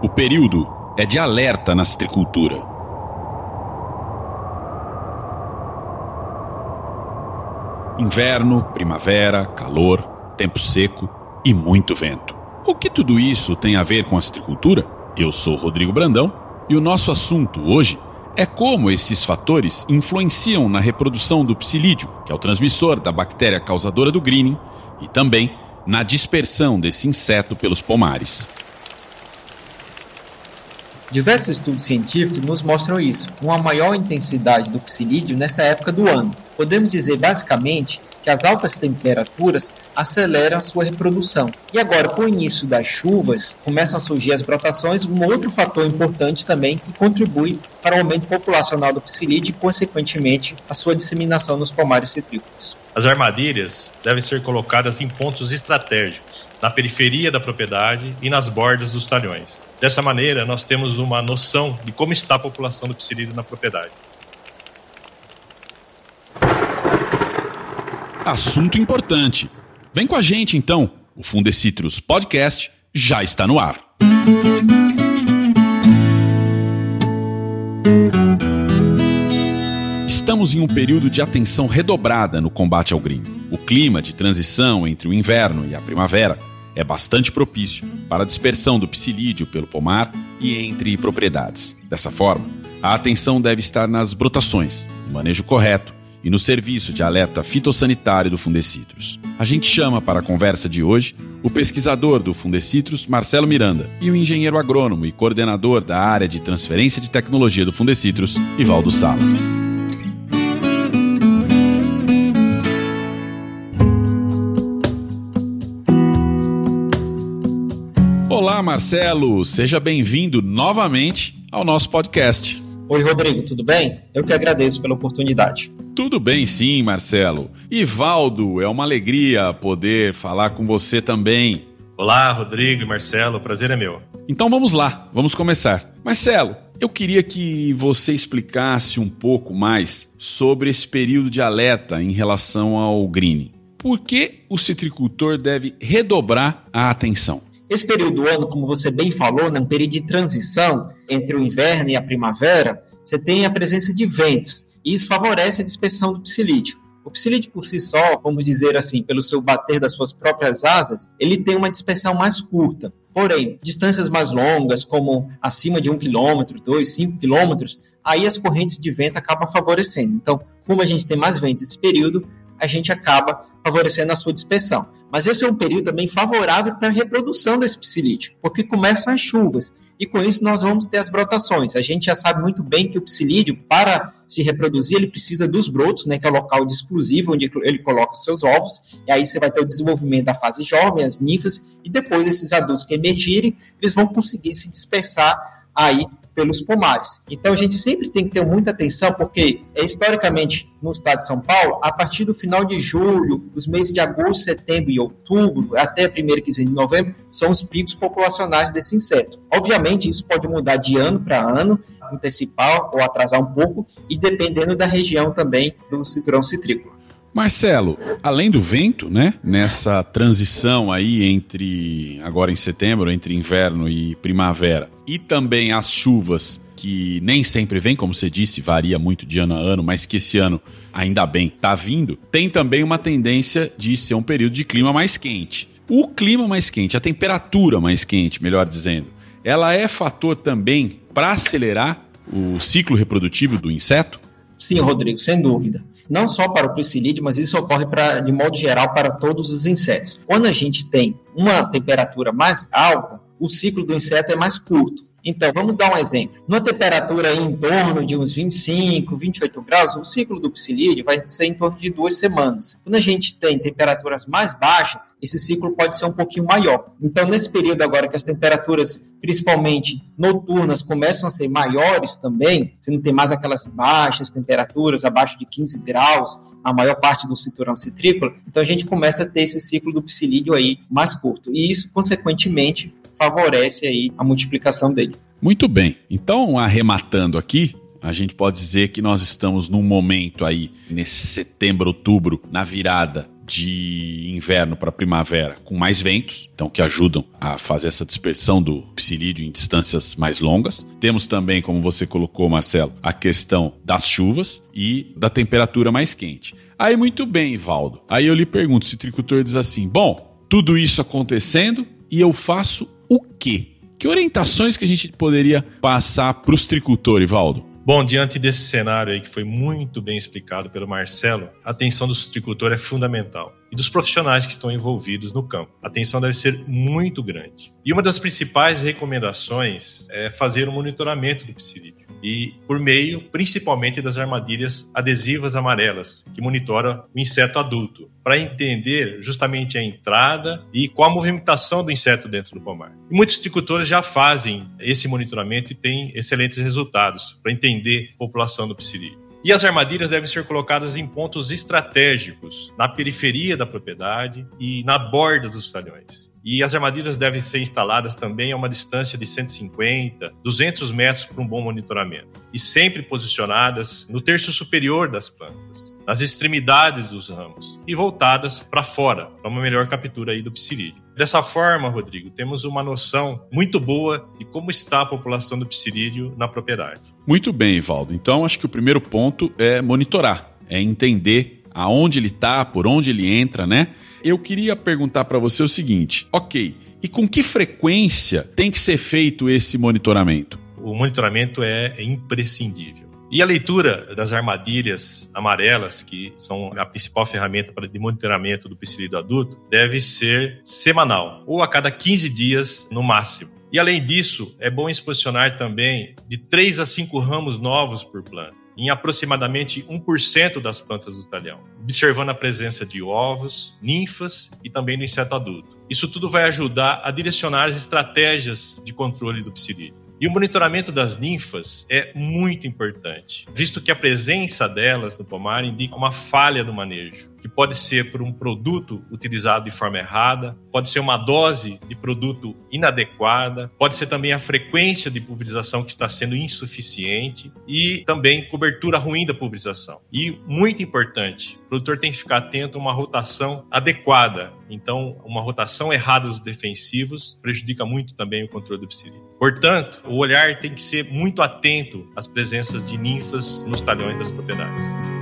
O período é de alerta na citricultura. Inverno, primavera, calor, tempo seco e muito vento. O que tudo isso tem a ver com a citricultura? Eu sou Rodrigo Brandão e o nosso assunto hoje é como esses fatores influenciam na reprodução do psilídeo, que é o transmissor da bactéria causadora do greening, e também na dispersão desse inseto pelos pomares. Diversos estudos científicos nos mostram isso, uma maior intensidade do psilídeo nesta época do ano. Podemos dizer basicamente que as altas temperaturas aceleram a sua reprodução. E agora, com o início das chuvas, começam a surgir as brotações, um outro fator importante também que contribui para o aumento populacional do psilídeo e, consequentemente, a sua disseminação nos pomares citrícolas. As armadilhas devem ser colocadas em pontos estratégicos, na periferia da propriedade e nas bordas dos talhões. Dessa maneira, nós temos uma noção de como está a população do psilídeo na propriedade. Assunto importante. Vem com a gente então. O Fundecitrus Podcast já está no ar. Estamos em um período de atenção redobrada no combate ao gringo. O clima de transição entre o inverno e a primavera é bastante propício para a dispersão do psilídeo pelo pomar e entre propriedades. Dessa forma, a atenção deve estar nas brotações, no manejo correto e no serviço de alerta fitossanitário do Fundecitrus. A gente chama para a conversa de hoje o pesquisador do Fundecitrus, Marcelo Miranda, e o engenheiro agrônomo e coordenador da área de transferência de tecnologia do Fundecitrus, Ivaldo Sala. Olá, Marcelo, seja bem-vindo novamente ao nosso podcast. Oi, Rodrigo, tudo bem? Eu que agradeço pela oportunidade. Tudo bem, sim, Marcelo. Ivaldo, é uma alegria poder falar com você também. Olá, Rodrigo e Marcelo, o prazer é meu. Então vamos lá, vamos começar. Marcelo, eu queria que você explicasse um pouco mais sobre esse período de alerta em relação ao green. Por que o citricultor deve redobrar a atenção? Esse período do ano, como você bem falou, né, um período de transição entre o inverno e a primavera, você tem a presença de ventos, e isso favorece a dispersão do psilídeo. O psilídeo por si só, vamos dizer assim, pelo seu bater das suas próprias asas, ele tem uma dispersão mais curta. Porém, distâncias mais longas, como acima de um quilômetro, dois, cinco quilômetros, aí as correntes de vento acabam favorecendo. Então, como a gente tem mais vento nesse período, a gente acaba favorecendo a sua dispersão. Mas esse é um período também favorável para a reprodução desse psilídeo, porque começam as chuvas. E com isso nós vamos ter as brotações. A gente já sabe muito bem que o psilídeo, para se reproduzir, ele precisa dos brotos, né, que é o local exclusivo onde ele coloca seus ovos, e aí você vai ter o desenvolvimento da fase jovem, as ninfas, e depois esses adultos que emergirem, eles vão conseguir se dispersar aí pelos pomares. Então a gente sempre tem que ter muita atenção, porque é, historicamente no estado de São Paulo, a partir do final de julho, os meses de agosto, setembro e outubro, até a primeira quinzena de novembro, são os picos populacionais desse inseto. Obviamente, isso pode mudar de ano para ano, antecipar ou atrasar um pouco, e dependendo da região também do cinturão citrícola. Marcelo, além do vento, né, nessa transição aí entre agora em setembro, entre inverno e primavera, e também as chuvas que nem sempre vem, como você disse, varia muito de ano a ano, mas que esse ano, ainda bem, tá vindo, tem também uma tendência de ser um período de clima mais quente. O clima mais quente, a temperatura mais quente, melhor dizendo, ela é fator também para acelerar o ciclo reprodutivo do inseto? Sim, Rodrigo, sem dúvida não só para o psilídeo, mas isso ocorre de modo geral para todos os insetos. Quando a gente tem uma temperatura mais alta, o ciclo do inseto é mais curto. Então, vamos dar um exemplo. Numa temperatura em torno de uns 25, 28 graus, o ciclo do psilídeo vai ser em torno de duas semanas. Quando a gente tem temperaturas mais baixas, esse ciclo pode ser um pouquinho maior. Então, nesse período agora que as temperaturas, principalmente noturnas, começam a ser maiores também, você não tem mais aquelas baixas temperaturas, abaixo de 15 graus, a maior parte do cinturão citrícola, então a gente começa a ter esse ciclo do psilídeo aí mais curto. E isso, consequentemente, favorece aí a multiplicação dele. Muito bem. Então, arrematando aqui, a gente pode dizer que nós estamos num momento aí, nesse setembro, outubro, na virada de inverno para primavera com mais ventos, então que ajudam a fazer essa dispersão do psilídeo em distâncias mais longas. Temos também, como você colocou, Marcelo, a questão das chuvas e da temperatura mais quente. Aí muito bem, Valdo. Aí eu lhe pergunto, se o tricultor diz assim: "Bom, tudo isso acontecendo e eu faço o quê?" Que orientações que a gente poderia passar para os tricultores, Valdo? Bom, diante desse cenário aí que foi muito bem explicado pelo Marcelo, a atenção do citricultor é fundamental e dos profissionais que estão envolvidos no campo. A atenção deve ser muito grande. E uma das principais recomendações é fazer o um monitoramento do psilídeo e por meio principalmente das armadilhas adesivas amarelas que monitoram o inseto adulto para entender justamente a entrada e qual a movimentação do inseto dentro do pomar. E muitos agricultores já fazem esse monitoramento e têm excelentes resultados para entender a população do psilídeo. E as armadilhas devem ser colocadas em pontos estratégicos, na periferia da propriedade e na borda dos talhões. E as armadilhas devem ser instaladas também a uma distância de 150, 200 metros para um bom monitoramento. E sempre posicionadas no terço superior das plantas, nas extremidades dos ramos e voltadas para fora, para uma melhor captura aí do psilídeo. Dessa forma, Rodrigo, temos uma noção muito boa de como está a população do psilídeo na propriedade. Muito bem, Valdo. Então, acho que o primeiro ponto é monitorar, é entender aonde ele está, por onde ele entra, né? Eu queria perguntar para você o seguinte: ok, e com que frequência tem que ser feito esse monitoramento? O monitoramento é imprescindível. E a leitura das armadilhas amarelas, que são a principal ferramenta para de monitoramento do psilídeo adulto, deve ser semanal, ou a cada 15 dias no máximo. E além disso, é bom exposicionar também de 3 a 5 ramos novos por planta em aproximadamente 1% das plantas do talhão, observando a presença de ovos, ninfas e também do inseto adulto. Isso tudo vai ajudar a direcionar as estratégias de controle do psilídeo. E o monitoramento das ninfas é muito importante, visto que a presença delas no pomar indica uma falha do manejo que pode ser por um produto utilizado de forma errada, pode ser uma dose de produto inadequada, pode ser também a frequência de pulverização que está sendo insuficiente e também cobertura ruim da pulverização. E muito importante, o produtor tem que ficar atento a uma rotação adequada. Então, uma rotação errada dos defensivos prejudica muito também o controle do psilídeo. Portanto, o olhar tem que ser muito atento às presenças de ninfas nos talhões das propriedades.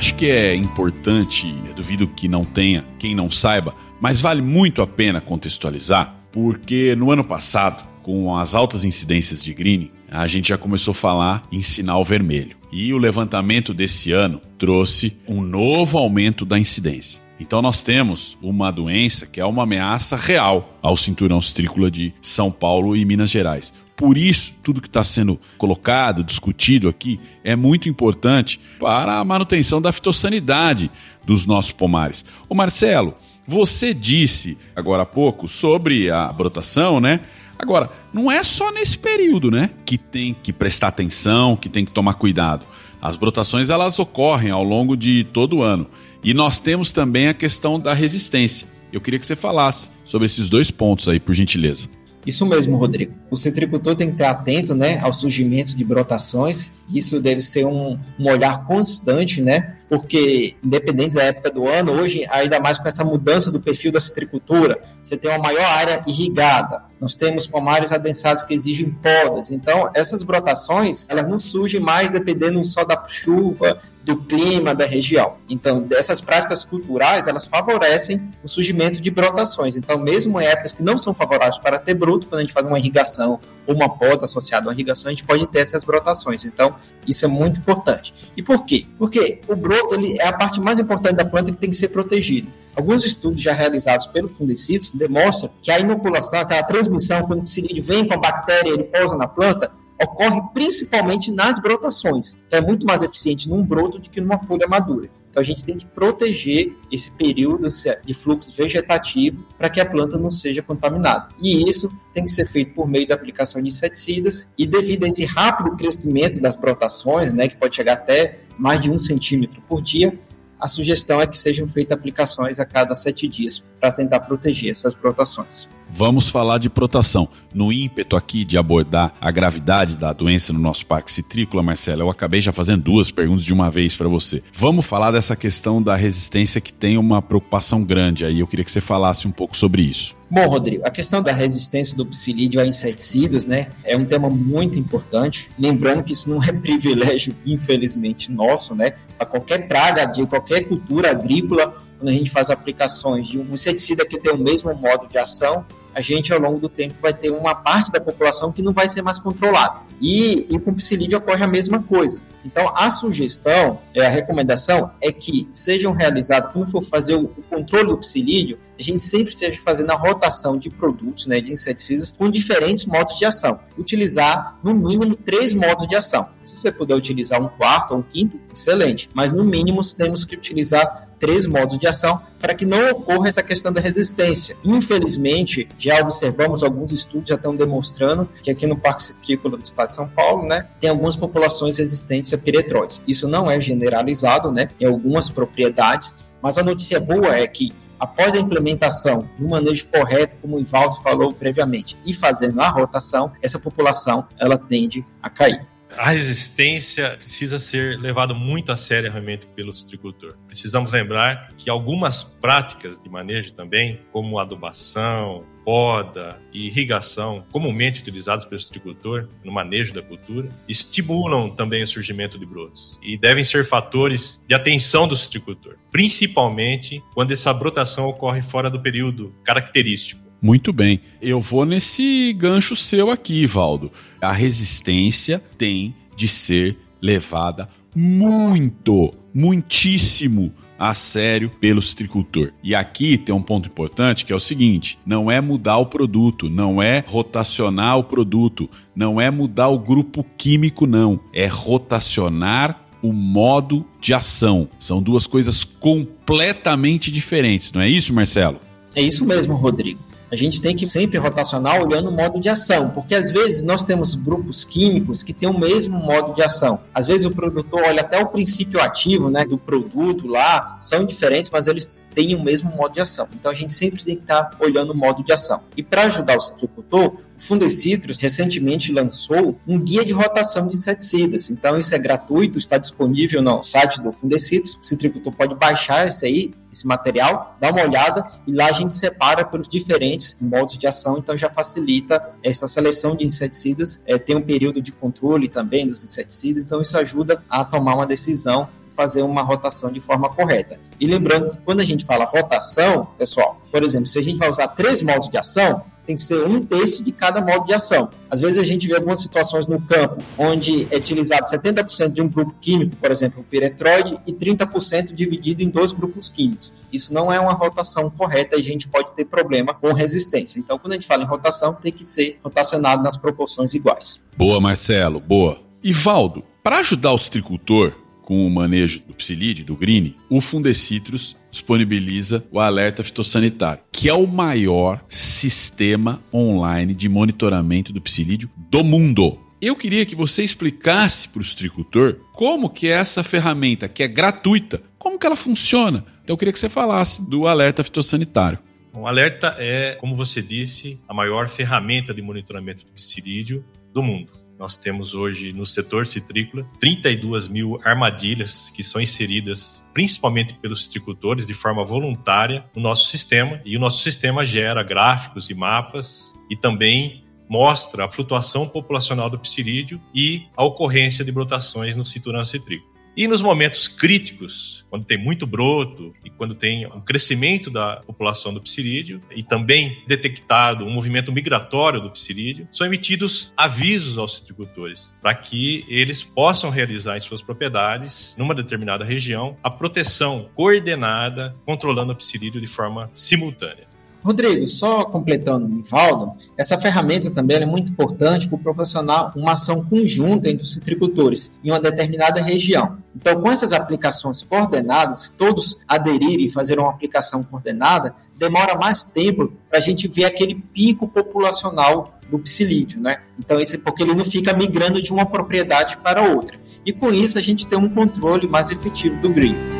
Acho que é importante, duvido que não tenha quem não saiba, mas vale muito a pena contextualizar, porque no ano passado, com as altas incidências de greening, a gente já começou a falar em sinal vermelho. E o levantamento desse ano trouxe um novo aumento da incidência. Então nós temos uma doença que é uma ameaça real ao cinturão citrícola de São Paulo e Minas Gerais. Por isso, tudo que está sendo colocado, discutido aqui, é muito importante para a manutenção da fitossanidade dos nossos pomares. Ô Marcelo, você disse agora há pouco sobre a brotação, né? Agora, não é só nesse período, né, que tem que prestar atenção, que tem que tomar cuidado. As brotações elas ocorrem ao longo de todo o ano. E nós temos também a questão da resistência. Eu queria que você falasse sobre esses dois pontos aí, por gentileza. Isso mesmo, Rodrigo. O citricultor tem que estar atento né, ao surgimento de brotações. Isso deve ser um, um olhar constante, né? Porque, independente da época do ano, hoje, ainda mais com essa mudança do perfil da citricultura, você tem uma maior área irrigada. Nós temos pomares adensados que exigem podas. Então, essas brotações, elas não surgem mais dependendo só da chuva, do clima da região. Então, dessas práticas culturais, elas favorecem o surgimento de brotações. Então, mesmo em épocas que não são favoráveis para ter bruto, quando a gente faz uma irrigação ou uma poda associada à irrigação, a gente pode ter essas brotações. Então, isso é muito importante. E por quê? Porque o broto ele é a parte mais importante da planta que tem que ser protegida. Alguns estudos já realizados pelo fungicidas demonstram que a inoculação, aquela transmissão, quando o psilídeo vem com a bactéria, ele pousa na planta, ocorre principalmente nas brotações. Então, é muito mais eficiente num broto do que numa folha madura. Então a gente tem que proteger esse período de fluxo vegetativo para que a planta não seja contaminada. E isso tem que ser feito por meio da aplicação de inseticidas e devido a esse rápido crescimento das brotações, né, que pode chegar até mais de um centímetro por dia, a sugestão é que sejam feitas aplicações a cada sete dias para tentar proteger essas brotações. Vamos falar de protação. No ímpeto aqui de abordar a gravidade da doença no nosso parque citrícola, Marcelo, eu acabei já fazendo duas perguntas de uma vez para você. Vamos falar dessa questão da resistência que tem uma preocupação grande aí. Eu queria que você falasse um pouco sobre isso. Bom, Rodrigo, a questão da resistência do psilídeo a inseticidas, né, é um tema muito importante. Lembrando que isso não é privilégio, infelizmente, nosso, né? Para qualquer praga de qualquer cultura agrícola, quando a gente faz aplicações de um inseticida que tem o mesmo modo de ação, a gente, ao longo do tempo, vai ter uma parte da população que não vai ser mais controlada. E, e com o psilídeo ocorre a mesma coisa. Então, a sugestão, é, a recomendação é que sejam realizados, quando for fazer o, controle do psilídeo, a gente sempre esteja fazendo a rotação de produtos, né, de inseticidas, com diferentes modos de ação. Utilizar, no mínimo, três modos de ação. Se você puder utilizar um quarto ou um quinto, excelente. Mas, no mínimo, temos que utilizar três modos de ação para que não ocorra essa questão da resistência. Infelizmente, já observamos alguns estudos já estão demonstrando que aqui no Parque Citrícola do Estado de São Paulo, né, tem algumas populações resistentes a piretróides. Isso não é generalizado, né, em algumas propriedades, mas a notícia boa é que após a implementação do manejo correto, como o Ivaldo falou previamente, e fazendo a rotação, essa população ela tende a cair a resistência precisa ser levada muito a sério realmente pelo citricultor. Precisamos lembrar que algumas práticas de manejo também, como adubação, poda e irrigação, comumente utilizadas pelo citricultor no manejo da cultura, estimulam também o surgimento de brotos e devem ser fatores de atenção do citricultor, principalmente quando essa brotação ocorre fora do período característico. Muito bem. Eu vou nesse gancho seu aqui, Valdo. A resistência tem de ser levada muito, muitíssimo a sério pelo citricultor. E aqui tem um ponto importante que é o seguinte: não é mudar o produto, não é rotacionar o produto, não é mudar o grupo químico, não. É rotacionar o modo de ação. São duas coisas completamente diferentes, não é isso, Marcelo? É isso mesmo, Rodrigo a gente tem que sempre rotacionar olhando o modo de ação, porque às vezes nós temos grupos químicos que têm o mesmo modo de ação. Às vezes o produtor olha até o princípio ativo né, do produto lá, são diferentes, mas eles têm o mesmo modo de ação. Então a gente sempre tem que estar olhando o modo de ação. E para ajudar o citricultor, Fundecitrus recentemente lançou um guia de rotação de inseticidas. Então, isso é gratuito, está disponível no site do Fundecitrus. O citricultor pode baixar esse aí, esse material, dar uma olhada e lá a gente separa pelos diferentes modos de ação, então já facilita essa seleção de inseticidas. É, tem um período de controle também dos inseticidas, então isso ajuda a tomar uma decisão fazer uma rotação de forma correta. E lembrando que quando a gente fala rotação, pessoal, por exemplo, se a gente vai usar três modos de ação, tem que ser um terço de cada modo de ação. Às vezes a gente vê algumas situações no campo onde é utilizado 70% de um grupo químico, por exemplo, o piretroide, e 30% dividido em dois grupos químicos. Isso não é uma rotação correta e a gente pode ter problema com resistência. Então, quando a gente fala em rotação, tem que ser rotacionado nas proporções iguais. Boa, Marcelo, boa. Ivaldo, para ajudar o citricultor, com o manejo do psilídeo, do green, o Fundecitrus disponibiliza o alerta fitossanitário, que é o maior sistema online de monitoramento do psilídeo do mundo. Eu queria que você explicasse para o citricultor como que é essa ferramenta, que é gratuita, como que ela funciona. Então eu queria que você falasse do alerta fitossanitário. O alerta é, como você disse, a maior ferramenta de monitoramento do psilídeo do mundo. Nós temos hoje no setor citrícola 32 mil armadilhas que são inseridas principalmente pelos citricultores de forma voluntária no nosso sistema. E o nosso sistema gera gráficos e mapas e também mostra a flutuação populacional do psilídeo e a ocorrência de brotações no cinturão citrícola. E nos momentos críticos, quando tem muito broto e quando tem um crescimento da população do psilídeo e também detectado um movimento migratório do psilídeo, são emitidos avisos aos citricultores para que eles possam realizar em suas propriedades, numa determinada região, a proteção coordenada, controlando o psilídeo de forma simultânea. Rodrigo, só completando o Nivaldo, essa ferramenta também é muito importante para proporcionar uma ação conjunta entre os citricultores em uma determinada região. Então, com essas aplicações coordenadas, se todos aderirem e fazer uma aplicação coordenada, demora mais tempo para a gente ver aquele pico populacional do psilídeo, né? Então, esse, porque ele não fica migrando de uma propriedade para outra. E com isso, a gente tem um controle mais efetivo do green.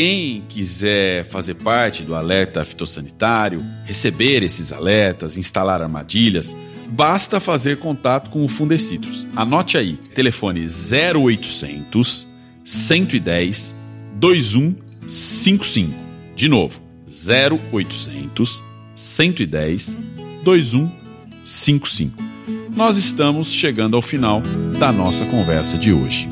Quem quiser fazer parte do alerta fitossanitário, receber esses alertas, instalar armadilhas, basta fazer contato com o Fundecitrus. Anote aí, telefone 0800 110 2155. De novo, 0800 110 2155. Nós estamos chegando ao final da nossa conversa de hoje.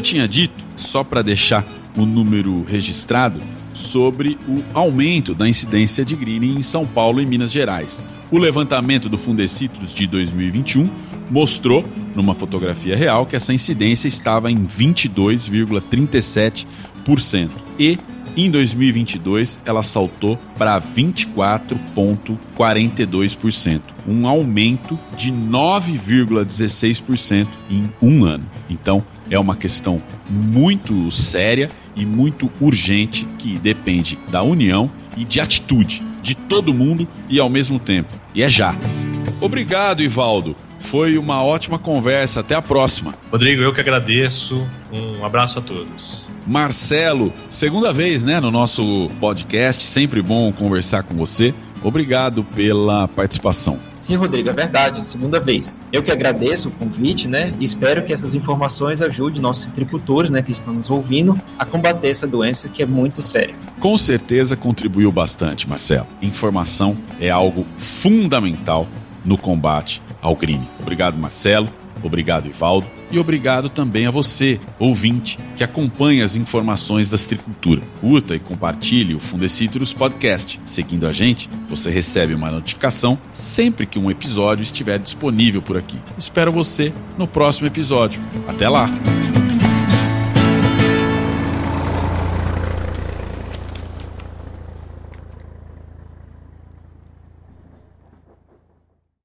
Eu tinha dito, só para deixar o número registrado, sobre o aumento da incidência de greening em São Paulo e Minas Gerais. O levantamento do Fundecitrus de 2021 mostrou, numa fotografia real, que essa incidência estava em 22,37%. E em 2022 ela saltou para 24,42%, um aumento de 9,16% em um ano. Então é uma questão muito séria e muito urgente que depende da união e de atitude de todo mundo e ao mesmo tempo. E é já. Obrigado, Ivaldo. Foi uma ótima conversa. Até a próxima. Rodrigo, eu que agradeço. Um abraço a todos. Marcelo, segunda vez, né, no nosso podcast. Sempre bom conversar com você. Obrigado pela participação. Sim, Rodrigo, é verdade, segunda vez. Eu que agradeço o convite, né? E espero que essas informações ajudem nossos citricultores, né, que estão nos ouvindo, a combater essa doença que é muito séria. Com certeza contribuiu bastante, Marcelo. Informação é algo fundamental no combate ao crime. Obrigado, Marcelo. Obrigado, Ivaldo. E obrigado também a você, ouvinte, que acompanha as informações da citricultura. Curta e compartilhe o Fundecitrus Podcast. Seguindo a gente, você recebe uma notificação sempre que um episódio estiver disponível por aqui. Espero você no próximo episódio. Até lá!